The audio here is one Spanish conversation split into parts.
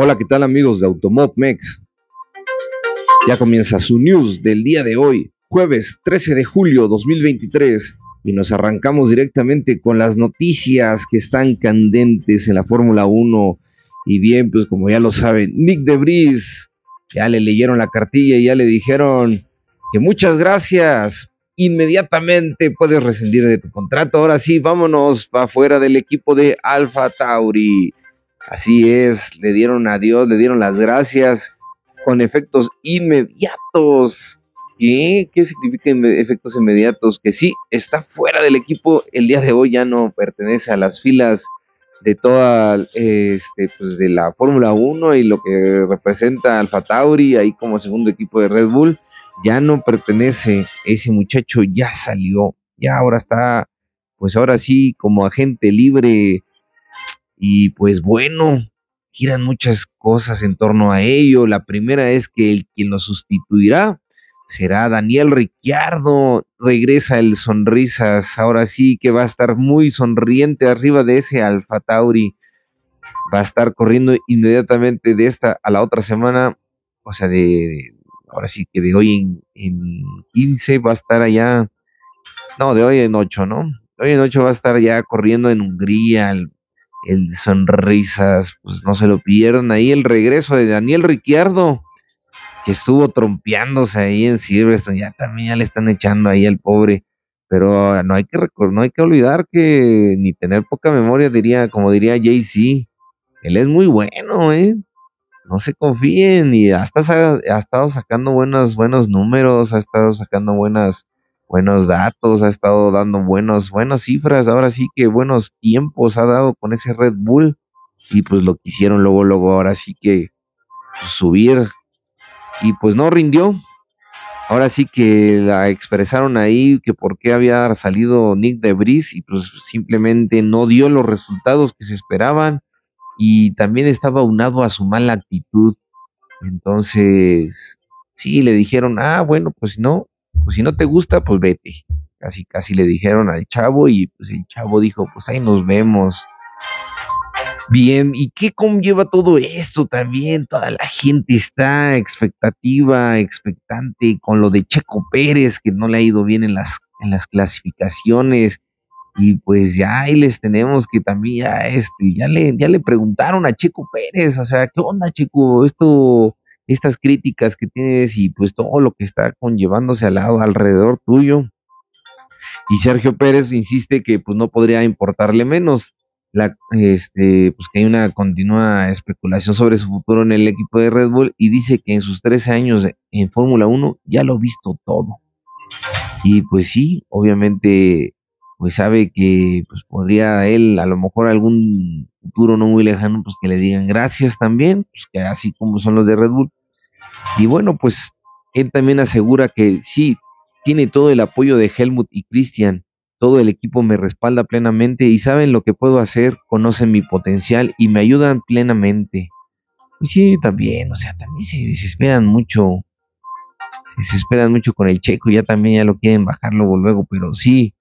Hola, ¿qué tal amigos de Automob Mex? Ya comienza su news del día de hoy, jueves 13 de julio 2023, y nos arrancamos directamente con las noticias que están candentes en la Fórmula 1. Y bien, pues como ya lo saben, Nick Debris, ya le leyeron la cartilla y ya le dijeron que muchas gracias, inmediatamente puedes rescindir de tu contrato. Ahora sí, vámonos para afuera del equipo de Alfa Tauri. Así es, le dieron adiós, le dieron las gracias con efectos inmediatos. ¿Qué? ¿Qué significa efectos inmediatos? Que sí, está fuera del equipo. El día de hoy ya no pertenece a las filas de toda, este, pues de la Fórmula 1 y lo que representa Alfa Tauri ahí como segundo equipo de Red Bull ya no pertenece, ese muchacho ya salió, ya ahora está, pues ahora sí, como agente libre y pues bueno, giran muchas cosas en torno a ello. La primera es que el quien lo sustituirá será Daniel Ricciardo, regresa el sonrisas, ahora sí que va a estar muy sonriente arriba de ese Alfa Tauri. Va a estar corriendo inmediatamente de esta a la otra semana, o sea, de, ahora sí que de hoy en, 15 va a estar allá, no, de hoy en 8, ¿no? Hoy en 8 va a estar ya corriendo en Hungría, sonrisas, pues no se lo pierdan. Ahí el regreso de Daniel Ricciardo, que estuvo trompeándose ahí en Silverstone, ya también le están echando ahí al pobre, pero no hay que no hay que olvidar que ni tener poca memoria diría, como diría Jay-Z, él es muy bueno, eh, no se confíen. Y hasta ha, estado sacando buenos buenos números, ha estado sacando buenas buenos datos, ha estado dando buenos buenas cifras, ahora sí que buenos tiempos ha dado con ese Red Bull y pues lo quisieron luego luego ahora sí que subir y pues no rindió. Ahora sí que la expresaron ahí que por qué había salido Nick de Bris y pues simplemente no dio los resultados que se esperaban y también estaba unado a su mala actitud. Entonces, sí, le dijeron, ah, bueno, pues no, pues si no te gusta, pues vete. Casi, casi le dijeron al chavo y pues el chavo dijo, pues ahí nos vemos. Bien, ¿y qué conlleva todo esto también? Toda la gente está expectativa, expectante con lo de Checo Pérez, que no le ha ido bien en las, en las clasificaciones y pues ya ahí les tenemos que también ya este ya le ya le preguntaron a Checo Pérez, o sea, ¿qué onda, Checo? Esto estas críticas que tienes y pues todo lo que está conllevándose al lado alrededor tuyo. Y Sergio Pérez insiste que pues no podría importarle menos la este pues que hay una continua especulación sobre su futuro en el equipo de Red Bull y dice que en sus 13 años en Fórmula 1 ya lo ha visto todo. Y pues sí, obviamente pues sabe que pues podría él a lo mejor algún futuro no muy lejano pues que le digan gracias también pues que así como son los de Red Bull y bueno pues él también asegura que sí tiene todo el apoyo de Helmut y Christian todo el equipo me respalda plenamente y saben lo que puedo hacer conocen mi potencial y me ayudan plenamente pues sí también o sea también se desesperan mucho se desesperan mucho con el checo ya también ya lo quieren bajar luego pero sí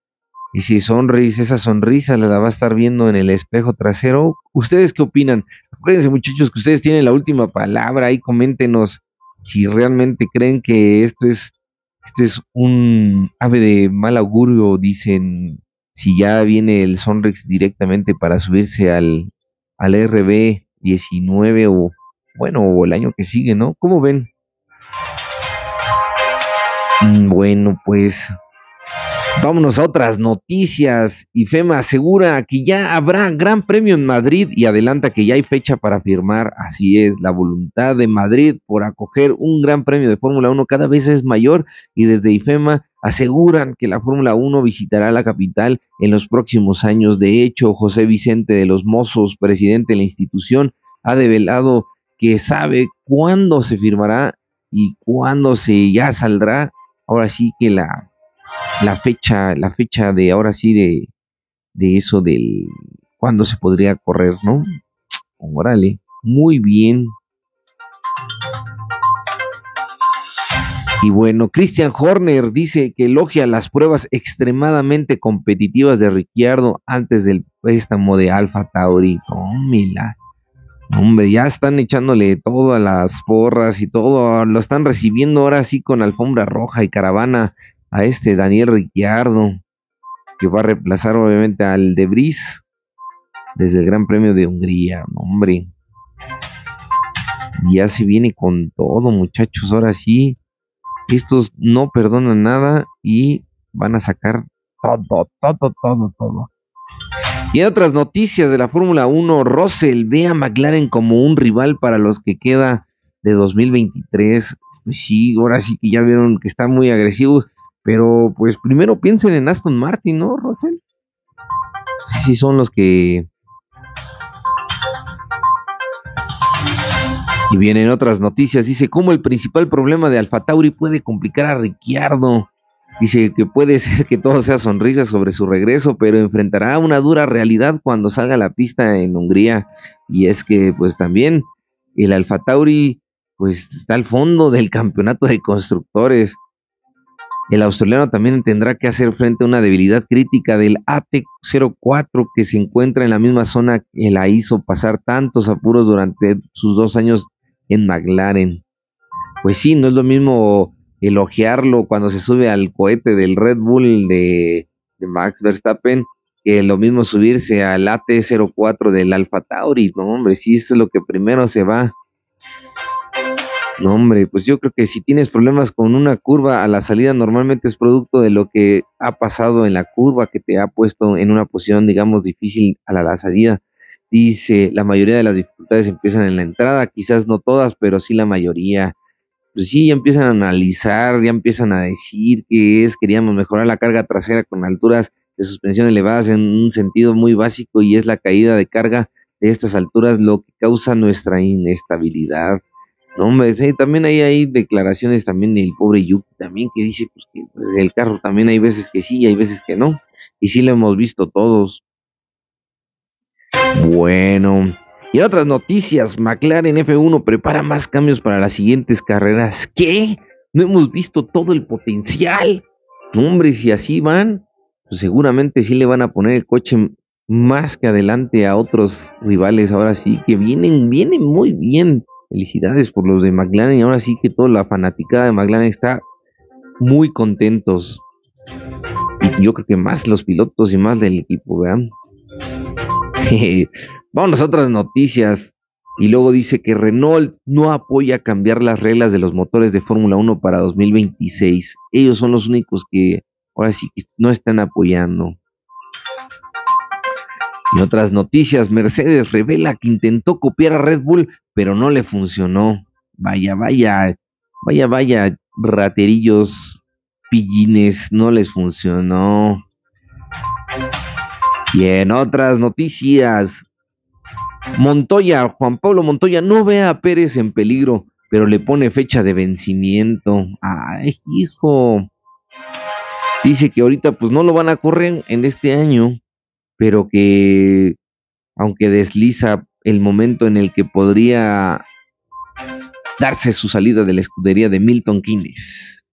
y si sonrisa, esa sonrisa la va a estar viendo en el espejo trasero. ¿Ustedes qué opinan? Acuérdense muchachos que ustedes tienen la última palabra. Ahí coméntenos si realmente creen que esto es, esto es un ave de mal augurio. Dicen si ya viene el Sonrix directamente para subirse al, al RB 19 o bueno, o el año que sigue, ¿no? ¿Cómo ven? Mm, bueno, pues Vámonos a otras noticias. IFEMA asegura que ya habrá gran premio en Madrid y adelanta que ya hay fecha para firmar. Así es, la voluntad de Madrid por acoger un gran premio de Fórmula 1 cada vez es mayor y desde IFEMA aseguran que la Fórmula 1 visitará la capital en los próximos años. De hecho, José Vicente de los Mozos, presidente de la institución, ha develado que sabe cuándo se firmará y cuándo se ya saldrá. Ahora sí que la la fecha, la fecha de ahora sí de, de eso del cuándo se podría correr, ¿no? Órale, muy bien. Y bueno, Christian Horner dice que elogia las pruebas extremadamente competitivas de Ricciardo antes del préstamo de Alfa Tauri. Tómela. Hombre, ya están echándole todas las porras y todo, lo están recibiendo ahora sí con alfombra roja y caravana a este Daniel Ricciardo, que va a reemplazar obviamente al de Bris desde el Gran Premio de Hungría, hombre. Ya se viene con todo, muchachos, ahora sí. Estos no perdonan nada y van a sacar todo, todo, todo, todo. Y en otras noticias de la Fórmula 1, Russell ve a McLaren como un rival para los que queda de 2023. Pues sí, ahora sí que ya vieron que están muy agresivos, pero pues primero piensen en Aston Martin, ¿no, Russell? Sí, son los que... Y vienen otras noticias, dice, ¿cómo el principal problema de Alfa Tauri puede complicar a Ricciardo? Dice que puede ser que todo sea sonrisa sobre su regreso, pero enfrentará una dura realidad cuando salga a la pista en Hungría. Y es que, pues también, el Alfa Tauri, pues está al fondo del campeonato de constructores. El australiano también tendrá que hacer frente a una debilidad crítica del AT04 que se encuentra en la misma zona que la hizo pasar tantos apuros durante sus dos años en McLaren. Pues sí, no es lo mismo elogiarlo cuando se sube al cohete del Red Bull de, Max Verstappen, que lo mismo subirse al AT04 del Alfa Tauri, no hombre, si eso es lo que primero se va. No hombre, pues yo creo que si tienes problemas con una curva a la salida normalmente es producto de lo que ha pasado en la curva que te ha puesto en una posición digamos difícil a la salida. Dice, la mayoría de las dificultades empiezan en la entrada, quizás no todas, pero sí la mayoría pues sí, ya empiezan a analizar, ya empiezan a decir que es, queríamos mejorar la carga trasera con alturas de suspensión elevadas en un sentido muy básico y es la caída de carga de estas alturas lo que causa nuestra inestabilidad. No, hombre, sí, también hay, declaraciones también del pobre Yuki también que dice pues, que el carro también hay veces que sí y hay veces que no. Y sí lo hemos visto todos. Bueno, y otras noticias, McLaren F1 prepara más cambios para las siguientes carreras. ¿Qué? No hemos visto todo el potencial. hombre, si así van, pues seguramente sí le van a poner el coche más que adelante a otros rivales. Ahora sí que vienen, vienen muy bien. Felicidades por los de McLaren. Y ahora sí que toda la fanaticada de McLaren está muy contentos. Y yo creo que más los pilotos y más del equipo, vean. Vamos a otras noticias. Y luego dice que Renault no apoya cambiar las reglas de los motores de Fórmula 1 para 2026. Ellos son los únicos que ahora sí no están apoyando. En otras noticias, Mercedes revela que intentó copiar a Red Bull, pero no le funcionó. Vaya, vaya, vaya, vaya, raterillos, pillines, no les funcionó. Y en otras noticias, Montoya, Juan Pablo Montoya, no ve a Pérez en peligro, pero le pone fecha de vencimiento. Ay, hijo. Dice que ahorita pues no lo van a correr en este año, pero que aunque desliza el momento en el que podría darse su salida de la escudería de Milton Keynes.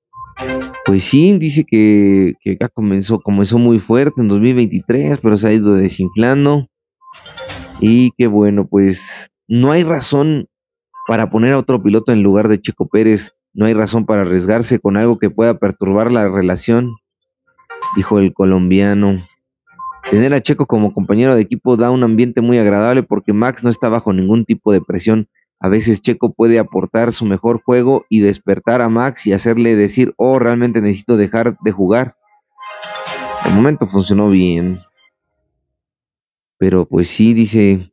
Pues sí, dice que, que ya comenzó, comenzó muy fuerte en 2023, pero se ha ido desinflando. Y que bueno, pues no hay razón para poner a otro piloto en lugar de Checo Pérez, no hay razón para arriesgarse con algo que pueda perturbar la relación, dijo el colombiano. Tener a Checo como compañero de equipo da un ambiente muy agradable porque Max no está bajo ningún tipo de presión. A veces Checo puede aportar su mejor juego y despertar a Max y hacerle decir, oh, realmente necesito dejar de jugar. De momento funcionó bien. Pero pues sí, dice,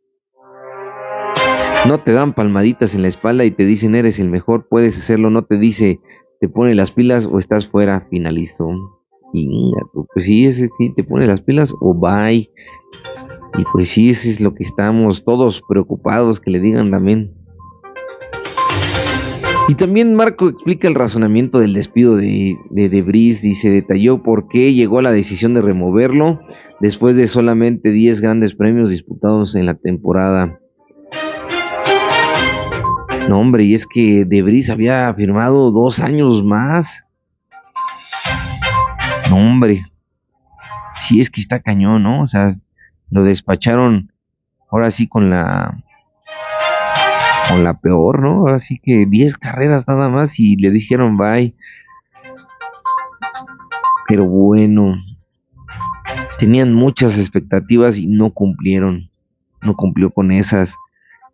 no te dan palmaditas en la espalda y te dicen eres el mejor, puedes hacerlo, no te dice te pone las pilas o estás fuera, finalizo. Y pues sí, ese sí, te pone las pilas o bye. Y pues sí, ese es lo que estamos todos preocupados que le digan también. Y también Marco explica el razonamiento del despido de, de Debris, dice, detalló por qué llegó la decisión de removerlo después de solamente 10 grandes premios disputados en la temporada. No, hombre, y es que Debris había firmado dos años más. No, hombre. Sí, es que está cañón, ¿no? O sea, lo despacharon ahora sí con la con la peor, ¿no? Así que 10 carreras nada más y le dijeron bye. Pero bueno, tenían muchas expectativas y no cumplieron. No cumplió con esas.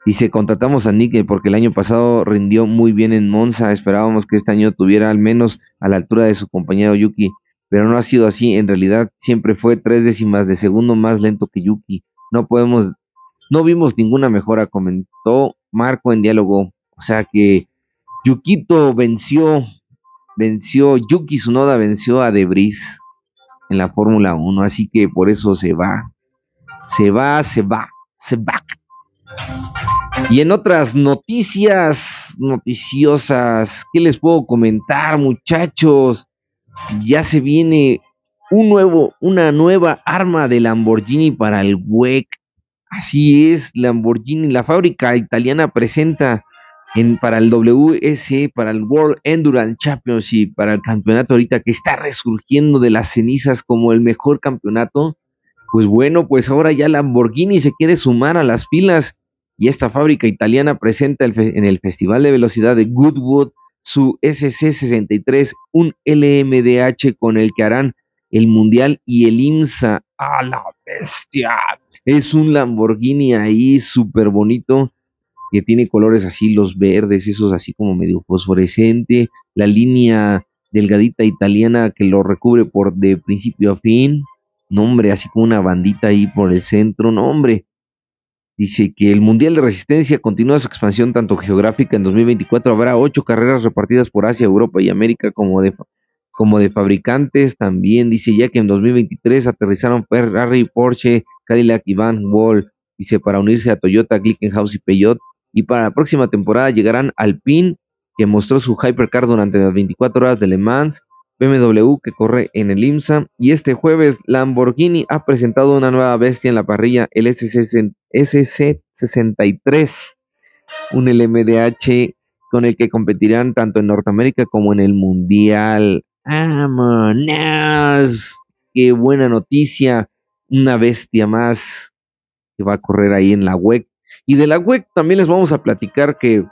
Dice, contratamos a Nick porque el año pasado rindió muy bien en Monza. Esperábamos que este año tuviera al menos a la altura de su compañero Yuki. Pero no ha sido así. En realidad siempre fue tres décimas de segundo más lento que Yuki. No podemos, no vimos ninguna mejora, comentó Marco en diálogo. O sea que Yukito venció, venció, Yuki Tsunoda venció a Debris en la Fórmula 1, así que por eso se va, se va, se va, se va. Y en otras noticias noticiosas, ¿qué les puedo comentar, muchachos? Ya se viene un nuevo, una nueva arma de Lamborghini para el WEC. Así es, Lamborghini, la fábrica italiana presenta en, para el WS, para el World Endurance Championship, para el campeonato ahorita que está resurgiendo de las cenizas como el mejor campeonato. Pues bueno, pues ahora ya Lamborghini se quiere sumar a las filas y esta fábrica italiana presenta en el Festival de Velocidad de Goodwood su SC63, un LMDH con el que harán el Mundial y el IMSA. ¡A la bestia! Es un Lamborghini ahí súper bonito que tiene colores así, los verdes, esos así como medio fosforescente, la línea delgadita italiana que lo recubre por de principio a fin, nombre, así como una bandita ahí por el centro, nombre. Dice que el Mundial de Resistencia continúa su expansión tanto geográfica. En 2024 habrá ocho carreras repartidas por Asia, Europa y América como de, como de fabricantes. También dice ya que en 2023 aterrizaron Ferrari, Porsche, Cadillac y Van Wall. Dice para unirse a Toyota, Glickenhaus y Peugeot. Y para la próxima temporada llegarán Alpine, que mostró su Hypercar durante las 24 horas de Le Mans, BMW que corre en el IMSA y este jueves Lamborghini ha presentado una nueva bestia en la parrilla, el SC63, un LMDH con el que competirán tanto en Norteamérica como en el Mundial. ¡Vámonos! ¡Qué buena noticia! Una bestia más que va a correr ahí en la WEC. Y de la WEC también les vamos a platicar que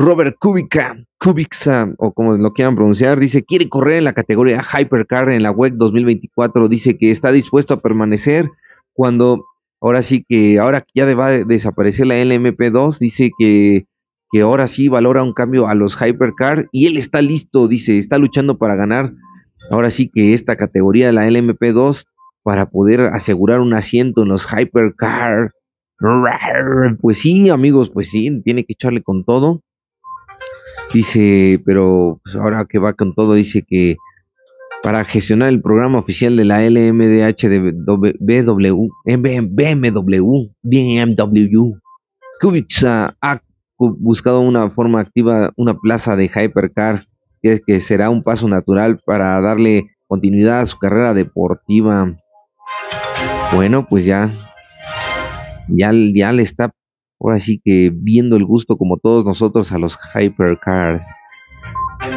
Robert Kubica, Kubica, o como lo quieran pronunciar, dice, quiere correr en la categoría Hypercar en la WEC 2024, dice que está dispuesto a permanecer cuando, ahora sí que, ahora ya va a desaparecer la LMP2, dice que, que ahora sí valora un cambio a los Hypercar y él está listo, dice, está luchando para ganar, ahora sí que esta categoría la LMP2 para poder asegurar un asiento en los Hypercar. Pues sí, amigos, pues sí, tiene que echarle con todo. Dice, pero pues ahora que va con todo, dice que para gestionar el programa oficial de la LMDH de BMW, BMW, BMW, Kubica ha buscado una forma activa, una plaza de Hypercar, que, que será un paso natural para darle continuidad a su carrera deportiva. Bueno, pues ya, ya, ya le está ahora sí que viendo el gusto como todos nosotros a los hypercars.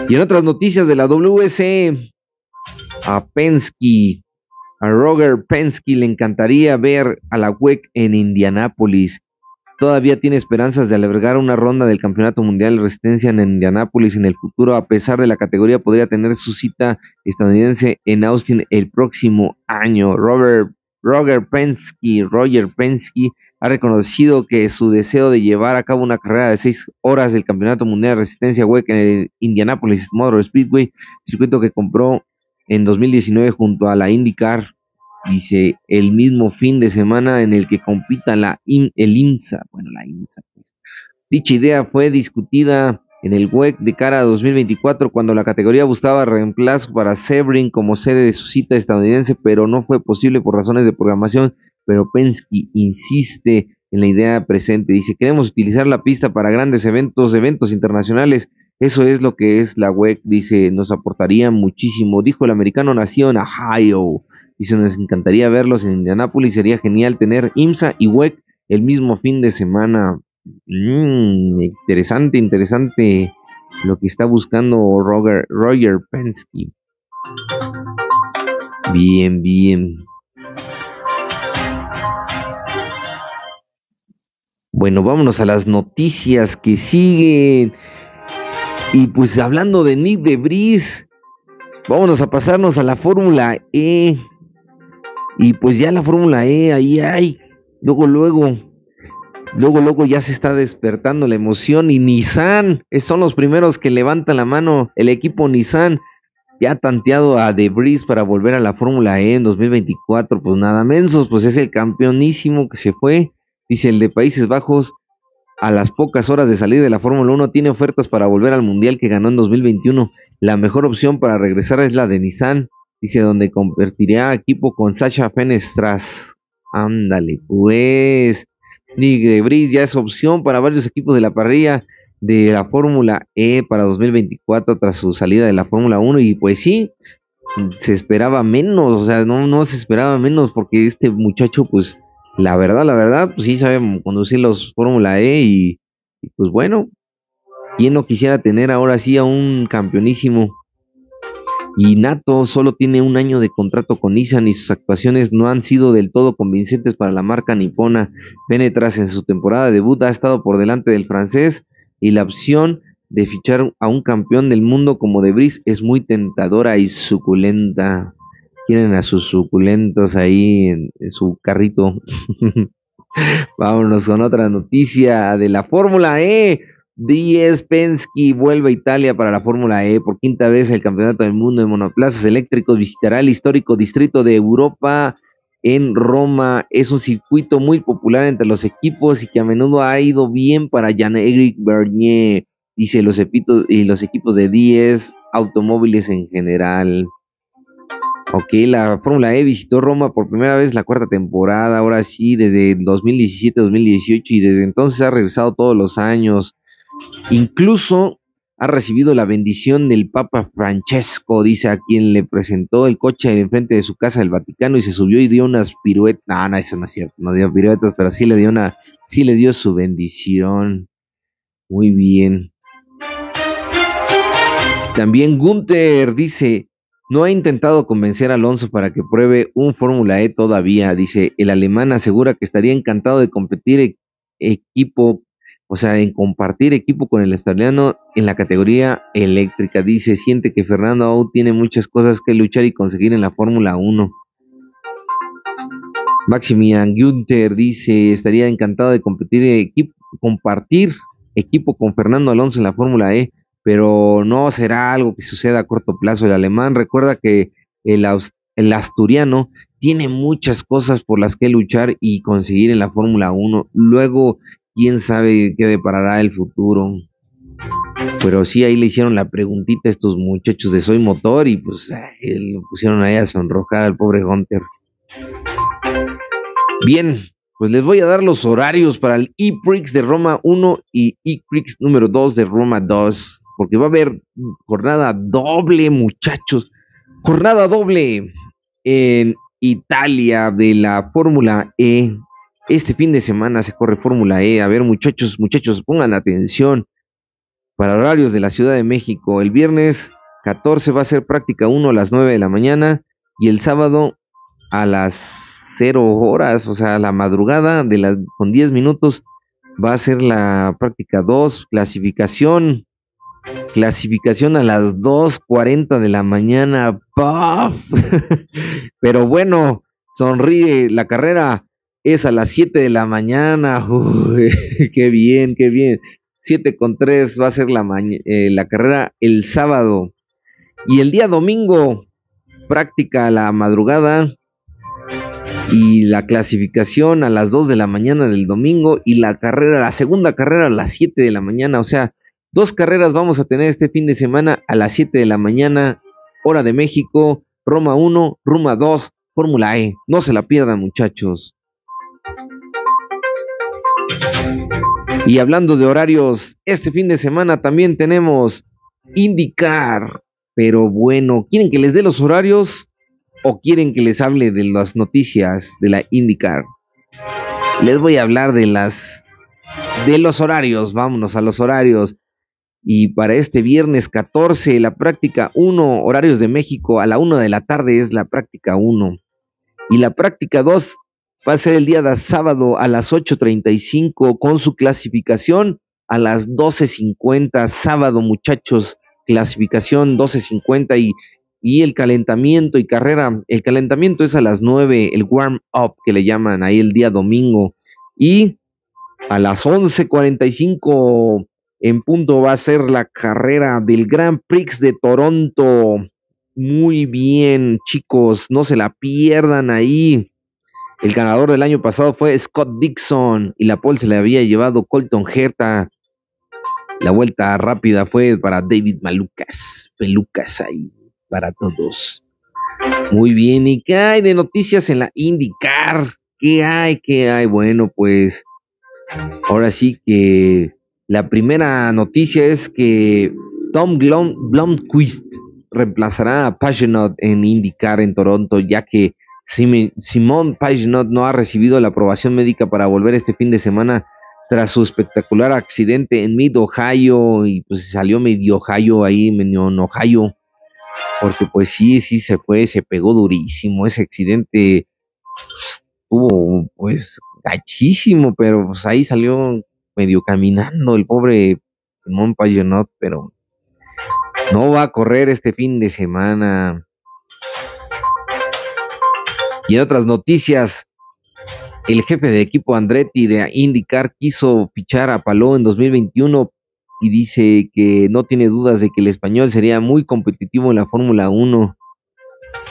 Y en otras noticias de la WC, a Penske, a Roger Penske le encantaría ver a la WEC en Indianápolis. Todavía tiene esperanzas de albergar una ronda del Campeonato Mundial de Resistencia en Indianápolis en el futuro, a pesar de la categoría podría tener su cita estadounidense en Austin el próximo año. Robert Roger Penske, Roger Penske ha reconocido que su deseo de llevar a cabo una carrera de seis horas del Campeonato Mundial de Resistencia WEC en el Indianapolis Motor Speedway, circuito que compró en 2019 junto a la IndyCar, dice el mismo fin de semana en el que compita la el IMSA, bueno la IMSA pues. Dicha idea fue discutida en el WEC de cara a 2024 cuando la categoría buscaba reemplazo para Sebring como sede de su cita estadounidense, pero no fue posible por razones de programación. Pero Penske insiste en la idea presente. Dice, queremos utilizar la pista para grandes eventos, eventos internacionales. Eso es lo que es la WEC. Dice, nos aportaría muchísimo. Dijo el americano nació en Ohio. Dice, nos encantaría verlos en Indianápolis. Sería genial tener IMSA y WEC el mismo fin de semana. Mm, interesante, interesante lo que está buscando Roger, Roger Penske. Bien, bien. Bueno, vámonos a las noticias que siguen. Y pues hablando de Nick de Bris, vámonos a pasarnos a la Fórmula E. Y pues ya la Fórmula E, ahí hay. Luego, luego, luego, luego ya se está despertando la emoción. Y Nissan, son los primeros que levantan la mano. El equipo Nissan ya ha tanteado a De Bris para volver a la Fórmula E en 2024. Pues nada mensos, pues es el campeonísimo que se fue. Dice el de Países Bajos. A las pocas horas de salir de la Fórmula 1 tiene ofertas para volver al Mundial que ganó en 2021. La mejor opción para regresar es la de Nissan Dice, donde convertiría equipo con Sasha Fenestras. Ándale, pues. Nick de Bris ya es opción para varios equipos de la parrilla de la Fórmula E para 2024 tras su salida de la Fórmula 1. Y pues sí, se esperaba menos, o sea, no, no se esperaba menos porque este muchacho, pues, la verdad, la verdad, pues sí sabe conducir los Fórmula E y, y pues bueno, ¿quién no quisiera tener ahora sí a un campeonísimo? Y Nato solo tiene un año de contrato con Nissan y sus actuaciones no han sido del todo convincentes para la marca nipona. Penetras en su temporada de debut ha estado por delante del francés y la opción de fichar a un campeón del mundo como De Bris es muy tentadora y suculenta. Tienen a sus suculentos ahí en su carrito. Vámonos con otra noticia de la Fórmula E. Diez Penske vuelve a Italia para la Fórmula E por quinta vez el Campeonato del Mundo de Monoplazas Eléctricos. Visitará el histórico distrito de Europa en Roma. Es un circuito muy popular entre los equipos y que a menudo ha ido bien para Jean-Éric Bernier, dice los, y los equipos de 10 automóviles en general. Ok, la Fórmula E visitó Roma por primera vez la cuarta temporada, ahora sí, desde 2017-2018 y desde entonces ha regresado todos los años. Incluso ha recibido la bendición del Papa Francesco, dice a quien le presentó el coche enfrente de su casa del Vaticano y se subió y dio unas piruetas. No, no, eso no es cierto, no dio piruetas, pero sí le dio una, sí le dio su bendición. Muy bien. También Gunther dice, no ha intentado convencer a Alonso para que pruebe un Fórmula E todavía. Dice, el alemán asegura que estaría encantado de competir e-, equipo o sea, en compartir equipo con el australiano en la categoría eléctrica. Dice, siente que Fernando aún tiene muchas cosas que luchar y conseguir en la Fórmula 1. Maximian Günther dice, estaría encantado de competir compartir equipo con Fernando Alonso en la Fórmula E, pero no será algo que suceda a corto plazo. El alemán recuerda que el, el asturiano tiene muchas cosas por las que luchar y conseguir en la Fórmula 1. Luego quién sabe qué deparará el futuro. Pero sí, ahí le hicieron la preguntita a estos muchachos de Soy Motor y pues le pusieron ahí a sonrojar al pobre Hunter. Bien, pues les voy a dar los horarios para el E-Prix de Roma 1 y E-Prix número 2 de Roma 2. Porque va a haber jornada doble, muchachos. Jornada doble en Italia de la Fórmula E este fin de semana se corre Fórmula E. A ver, muchachos, muchachos, pongan atención. Para horarios de la Ciudad de México, el viernes 14 va a ser práctica 1 a las 9 de la mañana y el sábado a las 0 horas, o sea, a la madrugada de las con 10 minutos va a ser la práctica 2, clasificación clasificación a las 2.40 de la mañana. Pero bueno, sonríe la carrera es a las 7 de la mañana. Qué bien, qué bien. 7 con 3 va a ser la, eh, la carrera el sábado. Y el día domingo, práctica a la madrugada y la clasificación a las 2 de la mañana del domingo y la carrera, la segunda carrera a las 7 de la mañana. O sea, dos carreras vamos a tener este fin de semana a las 7 de la mañana, hora de México, Roma 1, Roma 2, Fórmula E. No se la pierdan muchachos. Y hablando de horarios, este fin de semana también tenemos indicar, pero bueno, ¿quieren que les dé los horarios o quieren que les hable de las noticias de la indicar? Les voy a hablar de las de los horarios, vámonos a los horarios. Y para este viernes 14, la práctica 1, horarios de México, a la 1 de la tarde es la práctica 1. Y la práctica 2 va a ser el día de sábado a las 8.35 con su clasificación a las 12.50. Sábado, muchachos, clasificación 12.50 y, y el calentamiento y carrera. El calentamiento es a las 9, el warm up que le llaman ahí el día domingo. Y a las 11.45 en punto va a ser la carrera del Grand Prix de Toronto. Muy bien, chicos, no se la pierdan ahí. El ganador del año pasado fue Scott Dixon y la pole se le había llevado Colton Herta. La vuelta rápida fue para David Malucas. Pelucas ahí para todos. Muy bien, ¿y qué hay de noticias en la IndyCar? ¿Qué hay? ¿Qué hay? Bueno, pues ahora sí que la primera noticia es que Tom Blomqvist reemplazará a Pagenot en IndyCar en Toronto, ya que Simón Pagenot no ha recibido la aprobación médica para volver este fin de semana tras su espectacular accidente en Mid Ohio y pues salió medio Ohio ahí, medio en Ohio, porque pues sí, sí se fue, se pegó durísimo, ese accidente estuvo pues gachísimo, pero pues ahí salió medio caminando el pobre Simón Pagenot, pero no va a correr este fin de semana. Y en otras noticias, el jefe de equipo Andretti de IndyCar quiso fichar a Palou en 2021 y dice que no tiene dudas de que el español sería muy competitivo en la Fórmula 1.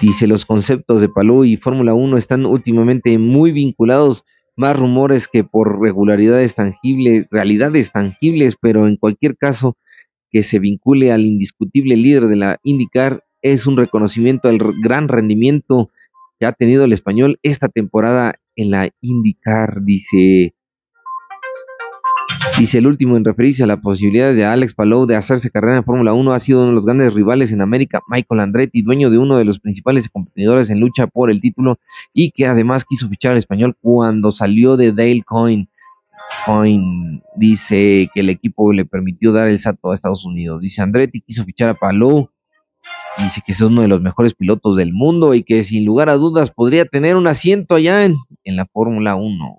Dice los conceptos de Palou y Fórmula 1 están últimamente muy vinculados, más rumores que por regularidades tangibles, realidades tangibles, pero en cualquier caso que se vincule al indiscutible líder de la IndyCar es un reconocimiento al gran rendimiento que ha tenido el español esta temporada en la IndyCar, dice. Dice el último en referirse a la posibilidad de Alex Palou de hacerse carrera en Fórmula 1 ha sido uno de los grandes rivales en América, Michael Andretti, dueño de uno de los principales competidores en lucha por el título y que además quiso fichar al español cuando salió de Dale Coyne. Coyne dice que el equipo le permitió dar el salto a Estados Unidos. Dice Andretti quiso fichar a Palou Dice que es uno de los mejores pilotos del mundo y que sin lugar a dudas podría tener un asiento allá en, la Fórmula 1.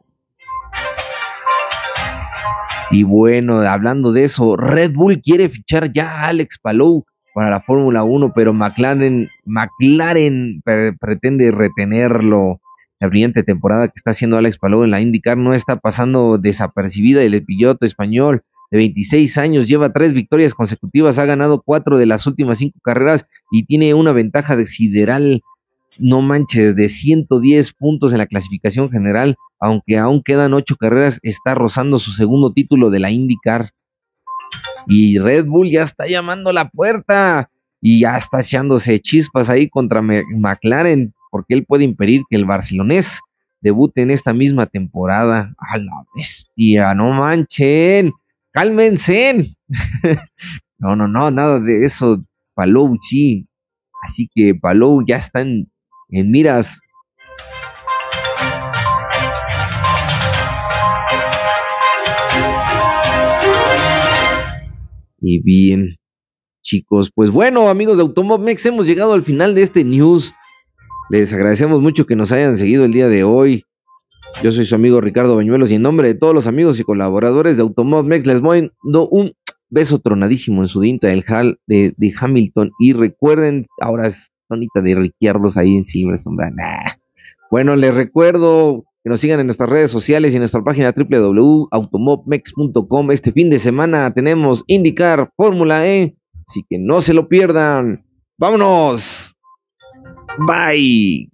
Y bueno, hablando de eso, Red Bull quiere fichar ya a Alex Palou para la Fórmula 1, pero McLaren, McLaren pretende retenerlo. La brillante temporada que está haciendo Alex Palou en la IndyCar no está pasando desapercibida el piloto español de 26 años, lleva tres victorias consecutivas, ha ganado cuatro de las últimas cinco carreras y tiene una ventaja de sideral, no manches, de 110 puntos en la clasificación general, aunque aún quedan ocho carreras, está rozando su segundo título de la IndyCar. Y Red Bull ya está llamando a la puerta y ya está echándose chispas ahí contra McLaren, porque él puede impedir que el barcelonés debute en esta misma temporada. A la bestia, no manchen cálmense. no, no, no, nada de eso. Palou sí. Así que Palou ya están en miras. Y bien, chicos, pues bueno, amigos de Automomex, hemos llegado al final de este news. Les agradecemos mucho que nos hayan seguido el día de hoy. Yo soy su amigo Ricardo Bañuelos y en nombre de todos los amigos y colaboradores de Automodmex les mando un beso tronadísimo en su dinta del Hall de, Hamilton y recuerden, ahora es tonita de Ricciardos ahí en Silverstone. Bueno, les recuerdo que nos sigan en nuestras redes sociales y en nuestra página www.automobmex.com. Este fin de semana tenemos indicar Fórmula E, así que no se lo pierdan. ¡Vámonos! Bye.